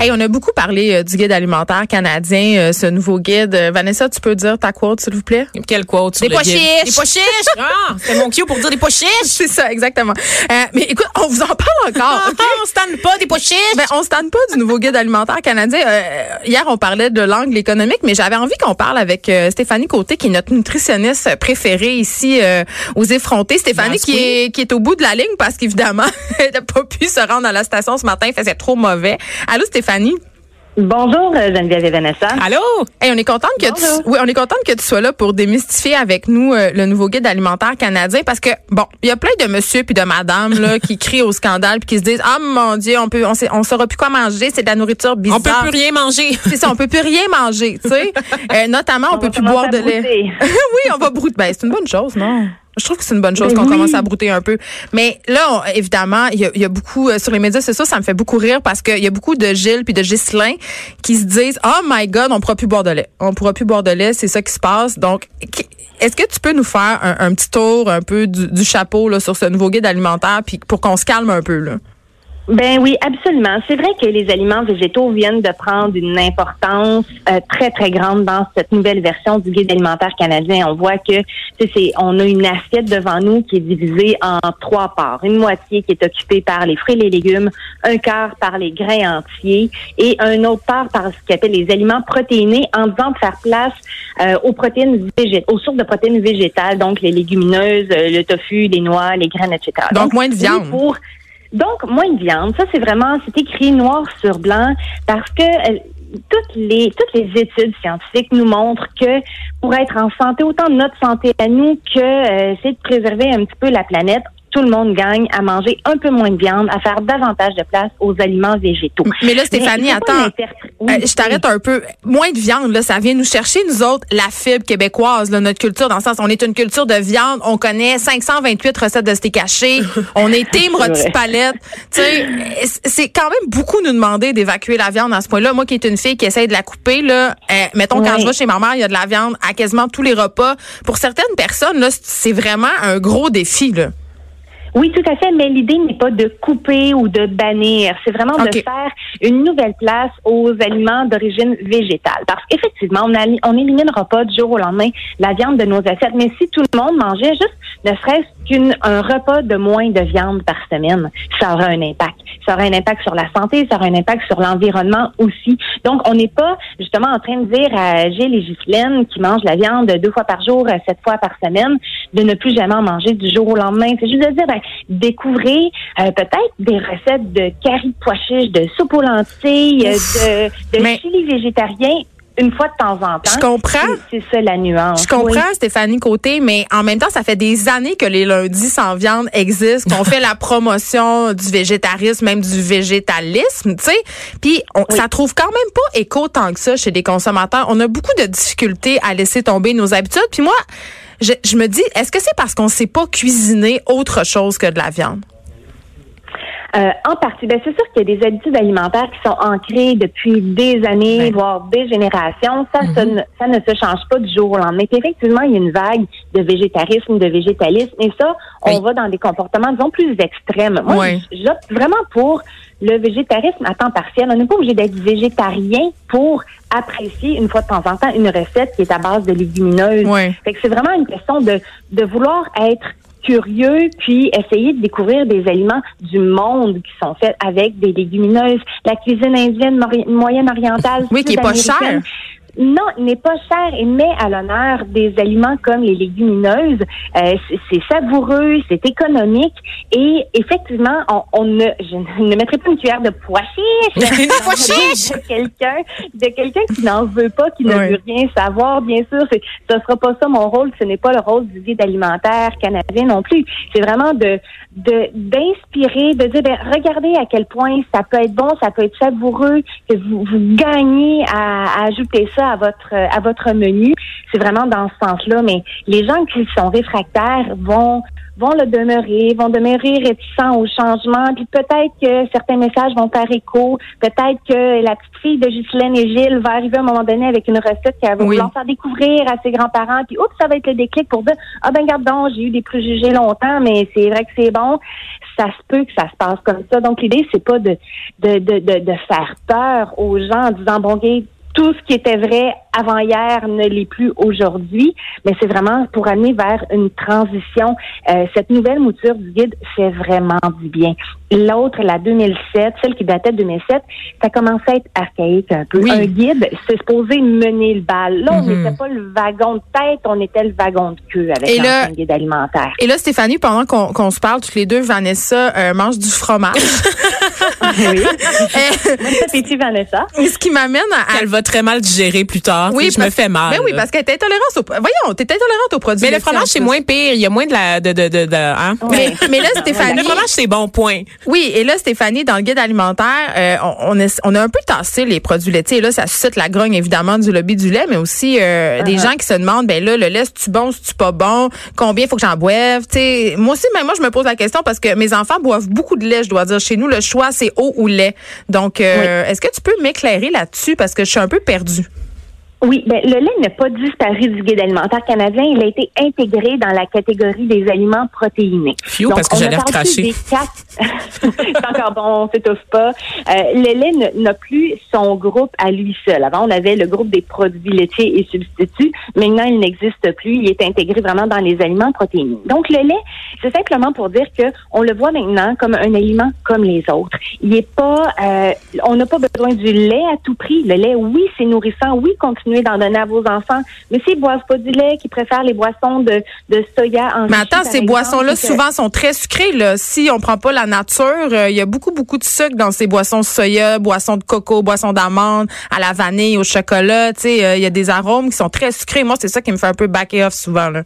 Hey, on a beaucoup parlé euh, du guide alimentaire canadien, euh, ce nouveau guide. Euh, Vanessa, tu peux dire ta quote, s'il vous plaît? Quelle quote? Des sur le pois guide? chiches! Des pois chiches! Ah, c'était mon cue pour dire des pois chiches! C'est ça, exactement. Mais écoute, on vous en parle encore. Ah, OK? on se tanne pas des pois chiches! Ben, on se tente pas du nouveau guide alimentaire canadien. Hier, on parlait de l'angle économique, mais j'avais envie qu'on parle avec Stéphanie Côté, qui est notre nutritionniste préférée ici aux effrontés. Stéphanie qui, est, qui est au bout de la ligne parce qu'évidemment, elle n'a pas pu se rendre à la station ce matin, il faisait trop mauvais. Allô, Stéphanie? Bonjour euh, Geneviève et Vanessa. Allô? Hey, on est contente que tu, oui, on est contente que tu sois là pour démystifier avec nous euh, le nouveau guide alimentaire canadien parce que bon, il y a plein de monsieur puis de madame là qui crient au scandale puis qui se disent "Ah mon dieu, on peut on sait, on saura plus quoi manger, c'est de la nourriture bizarre." On peut plus rien manger. C'est ça, on peut plus rien manger, tu sais. Euh, notamment, on, peut va plus boire de lait. brouter. oui, on va brouter. Ben, c'est une bonne chose, non? Je trouve que c'est une bonne chose Ben qu'on oui. commence à brouter un peu. Mais là, on- évidemment, il y a, y a beaucoup euh, sur les médias sociaux, ça me fait beaucoup rire parce qu'il y a beaucoup de Gilles puis de Ghislain qui se disent "Oh my God, on pourra plus boire de lait. On pourra plus boire de lait, c'est ça qui se passe." Donc, est-ce que tu peux nous faire un, un petit tour un peu du, du chapeau là, sur ce nouveau guide alimentaire puis pour qu'on se calme un peu là? Ben oui, absolument. C'est vrai que les aliments végétaux viennent de prendre une importance euh, très très grande dans cette nouvelle version du guide alimentaire canadien. On voit que c'est on a une assiette devant nous qui est divisée en trois parts. Une moitié qui est occupée par les fruits et les légumes, un quart par les grains entiers et un autre part par ce qu'on appelle les aliments protéinés en disant de faire place euh, aux protéines végétales, aux sources de protéines végétales, donc les légumineuses, euh, le tofu, les noix, les graines, etc. Donc, moins de viande. pour donc, moins de viande. Ça, c'est vraiment, c'est écrit noir sur blanc parce que euh, toutes les toutes les études scientifiques nous montrent que pour être en santé, autant notre santé à nous que euh, c'est de préserver un petit peu la planète, tout le monde gagne à manger un peu moins de viande, à faire davantage de place aux aliments végétaux. Mais là, Stéphanie, Mais attends. oui, Euh, je t'arrête un peu. Moins de viande, là, ça vient nous chercher, nous autres, la fibre québécoise, là, notre culture, dans le sens, on est une culture de viande, on connaît 528 recettes de steak haché, on est team rôti palette. Tu sais, c'est quand même beaucoup nous demander d'évacuer la viande à ce point-là. Moi qui est une fille qui essaye de la couper, là, euh, mettons, quand je vais chez ma mère, il y a de la viande à quasiment tous les repas. Pour certaines personnes, là, c'est vraiment un gros défi, là. Oui, tout à fait, mais l'idée n'est pas de couper ou de bannir. C'est vraiment de faire une nouvelle place aux aliments d'origine végétale. Parce qu'effectivement, on on n'éliminera pas du jour au lendemain la viande de nos assiettes. Mais si tout le monde mangeait juste ne serait-ce qu'un repas de moins de viande par semaine, ça aura un impact. Ça aura un impact sur la santé, ça aura un impact sur l'environnement aussi. Donc, on n'est pas justement en train de dire à Gilles et Ghislaine qui mangent la viande deux fois par jour, euh, sept fois par semaine, de ne plus jamais en manger du jour au lendemain. C'est juste de dire, ben, découvrez euh, peut-être des recettes de curry de pois chiches, de soupe aux lentilles, euh, de, de Mais- chili végétarien une fois de temps en temps. Je comprends. C'est ça la nuance. Je comprends, Oui. Stéphanie Côté, mais en même temps, ça fait des années que les lundis sans viande existent, qu'on fait la promotion du végétarisme, même du végétalisme, tu sais. Puis on- ça trouve quand même pas écho tant que ça chez les consommateurs. On a beaucoup de difficultés à laisser tomber nos habitudes. Puis moi, je, je me dis, est-ce que c'est parce qu'on sait pas cuisiner autre chose que de la viande? Euh, en partie, ben c'est sûr qu'il y a des habitudes alimentaires qui sont ancrées depuis des années, voire des générations. Ça, ça, ne, ça ne se change pas du jour au lendemain. Puis effectivement, il y a une vague de végétarisme, de végétalisme, et ça, on Oui. va dans des comportements, disons, plus extrêmes. Moi, j'opte vraiment pour le végétarisme à temps partiel. On n'est pas obligé d'être végétarien pour apprécier une fois de temps en temps une recette qui est à base de légumineuses. Oui. Fait que c'est vraiment une question de, de vouloir être curieux puis essayer de découvrir des aliments du monde qui sont faits avec des légumineuses. La cuisine indienne moyenne orientale. Oui, qui est pas sud-américaine, Non, il n'est pas cher et met à l'honneur des aliments comme les légumineuses. Euh, c'est- savoureux, c'est économique et effectivement, on, on ne, je ne mettrai pas une cuillère de pois chiche de quelqu'un, de quelqu'un qui n'en veut pas, qui ne veut rien savoir. Bien sûr, ce sera pas ça mon rôle. Ce n'est pas le rôle du guide alimentaire canadien non plus. C'est vraiment de, de d'inspirer, de dire, ben, regardez à quel point ça peut être bon, ça peut être savoureux, que vous, vous gagnez à, à ajouter ça à votre à votre menu. C'est vraiment dans ce sens-là. Mais les gens qui sont réfractaires vont vont le demeurer, vont demeurer réticents au changement, puis peut-être que certains messages vont faire écho, peut-être que la petite fille de Ghislaine et Gilles va arriver à un moment donné avec une recette qu'elle va Oui. vouloir faire découvrir à ses grands-parents, puis oups, ça va être le déclic pour dire ah ben garde donc, j'ai eu des préjugés longtemps, mais c'est vrai que c'est bon. Ça se peut que ça se passe comme ça. Donc l'idée c'est pas de de, de de de faire peur aux gens en disant bon gars, tout ce qui était vrai avant hier ne l'est plus aujourd'hui, mais c'est vraiment pour amener vers une transition. Euh, cette nouvelle mouture du guide fait vraiment du bien. L'autre, la 2007, celle qui datait de 2007, ça commençait à être archaïque un peu. Oui. Un guide, c'est supposé mener le bal. Là, on Mhm. n'était pas le wagon de tête, on était le wagon de queue avec Et là- guide alimentaire. Et là, Stéphanie, pendant qu'on qu'on se parle toutes les deux, Vanessa euh, mange du fromage. oui. Bon appétit, Vanessa. ce qui m'amène à... à- Elle va très mal digérer plus tard. Oui, Oui, je parce- me fais mal. Ben oui, parce qu'elle est intolérante au... Voyons, t'es intolérante aux produits Mais le fromage, c'est moins pire. Il y a moins de la. De, de, de, de- hein? Mais, mais là, Stéphanie... Le fromage, c'est bon, point. Oui, et là, Stéphanie, dans le guide alimentaire, euh, on, on, est- on a un peu tassé les produits laitiers. Et là, ça suscite la grogne, évidemment, du lobby du lait, mais aussi euh, des gens qui se demandent, ben là, le lait, c'est-tu bon, c'est-tu pas bon? Combien faut que j'en boive? Moi aussi, même moi, je me pose la question parce que mes enfants boivent beaucoup de lait, je dois dire. Chez nous, le choix, c'est eau ou lait. Donc, euh, est-ce que tu peux m'éclairer là-dessus? Parce que je suis un peu perdue? Oui, ben, le lait n'a pas disparu du guide alimentaire canadien. Il a été intégré dans la catégorie des aliments protéinés. Phew, parce que j'allais recracher. des quatre- c'est encore bon, on s'étouffe pas. Euh, le lait n'a plus son groupe à lui seul. Avant, on avait le groupe des produits laitiers et substituts. Maintenant, il n'existe plus. Il est intégré vraiment dans les aliments protéinés. Donc, le lait, c'est simplement pour dire que on le voit maintenant comme un aliment comme les autres. Il est pas, euh, on n'a pas besoin du lait à tout prix. Le lait, oui, c'est nourrissant. Oui, d'en donner à vos enfants. Mais s'ils boivent pas du lait, qui préfèrent les boissons de, de soya enrichies, Mais attends, ces boissons-là, souvent, sont très sucrées. Là. Si on prend pas la nature, euh, il y a beaucoup, beaucoup de sucre dans ces boissons soya, boissons de coco, boissons d'amande, à la vanille, au chocolat. Tu sais, euh, il y a des arômes qui sont très sucrés. Moi, c'est ça qui me fait un peu back off souvent. Là.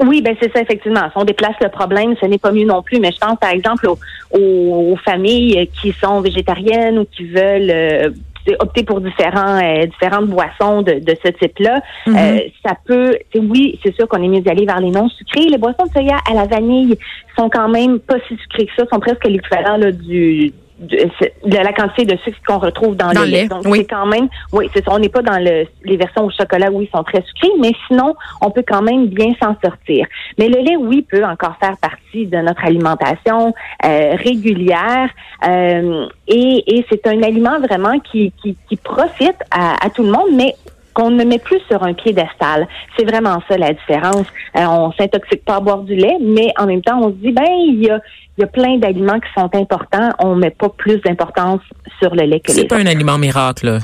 Oui, ben c'est ça effectivement. Si on déplace le problème, ce n'est pas mieux non plus. Mais je pense par exemple aux familles qui sont végétariennes ou qui veulent euh, opter pour différents euh, différentes boissons de, de ce type-là. Euh, ça peut, oui, c'est sûr qu'on est mieux d'aller vers les non sucrés. Les boissons de soya à la vanille sont quand même pas si sucrées que ça, sont presque l'équivalent du de, de la quantité de sucre qu'on retrouve dans, Dans le lait. lait, Donc oui. c'est quand même, oui, c'est ça. On n'est pas dans le, les versions au chocolat où ils sont très sucrés, mais sinon on peut quand même bien s'en sortir. Mais le lait, oui, peut encore faire partie de notre alimentation euh, régulière euh, et, et c'est un aliment vraiment qui, qui, qui profite à, à tout le monde, mais qu'on ne met plus sur un piédestal. C'est vraiment ça la différence. Euh, on s'intoxique pas à boire du lait, mais en même temps, on se dit, ben, il y a, il y a plein d'aliments qui sont importants. On met pas plus d'importance sur le lait que les C'est pas un aliment miracle. là.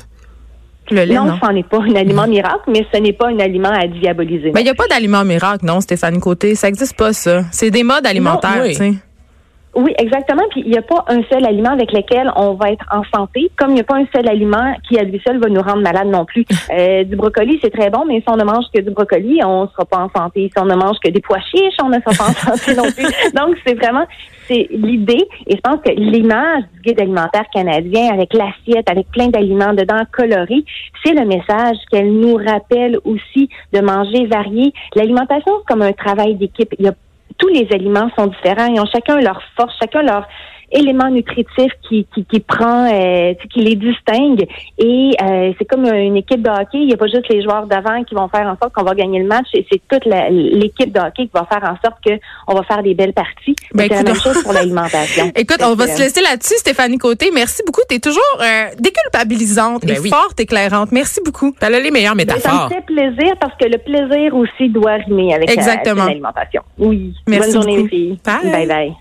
Le lait, non, non. ce n'est pas un aliment miracle, mais ce n'est pas un aliment à diaboliser. Mais il n'y a pas d'aliment miracle, non, Stéphanie Côté. Ça n'existe pas, ça. C'est des modes alimentaires, oui. tu sais. Oui, exactement. Puis il n'y a pas un seul aliment avec lequel on va être en santé, comme il n'y a pas un seul aliment qui à lui seul va nous rendre malade non plus. Euh, du brocoli, c'est très bon, mais si on ne mange que du brocoli, on ne sera pas en santé. Si on ne mange que des pois chiches, on ne sera pas en santé non plus. Donc c'est vraiment c'est l'idée, et je pense que l'image du guide alimentaire canadien avec l'assiette, avec plein d'aliments dedans colorés, c'est le message qu'elle nous rappelle aussi de manger varié. L'alimentation, c'est comme un travail d'équipe. Il y a tous les aliments sont différents. Ils ont chacun leur force, chacun leur élément nutritif qui, qui, qui prend, euh, tu sais, qui les distingue. Et euh, c'est comme une équipe de hockey. Il n'y a pas juste les joueurs d'avant qui vont faire en sorte qu'on va gagner le match. C'est c'est toute l'équipe de hockey qui va faire en sorte qu'on va faire des belles parties. Ben, c'est la même chose pour l'alimentation. Écoute, on va se laisser là-dessus, Stéphanie Côté. Merci beaucoup. Tu es toujours euh, déculpabilisante Ben et oui. fort éclairante. Merci beaucoup. Elle a les meilleures ben, ça me métaphores. fait plaisir parce que le plaisir aussi doit rimer avec la- Exactement. l'alimentation. Oui. Merci Bonne journée, beaucoup. les filles. Bye. Bye bye.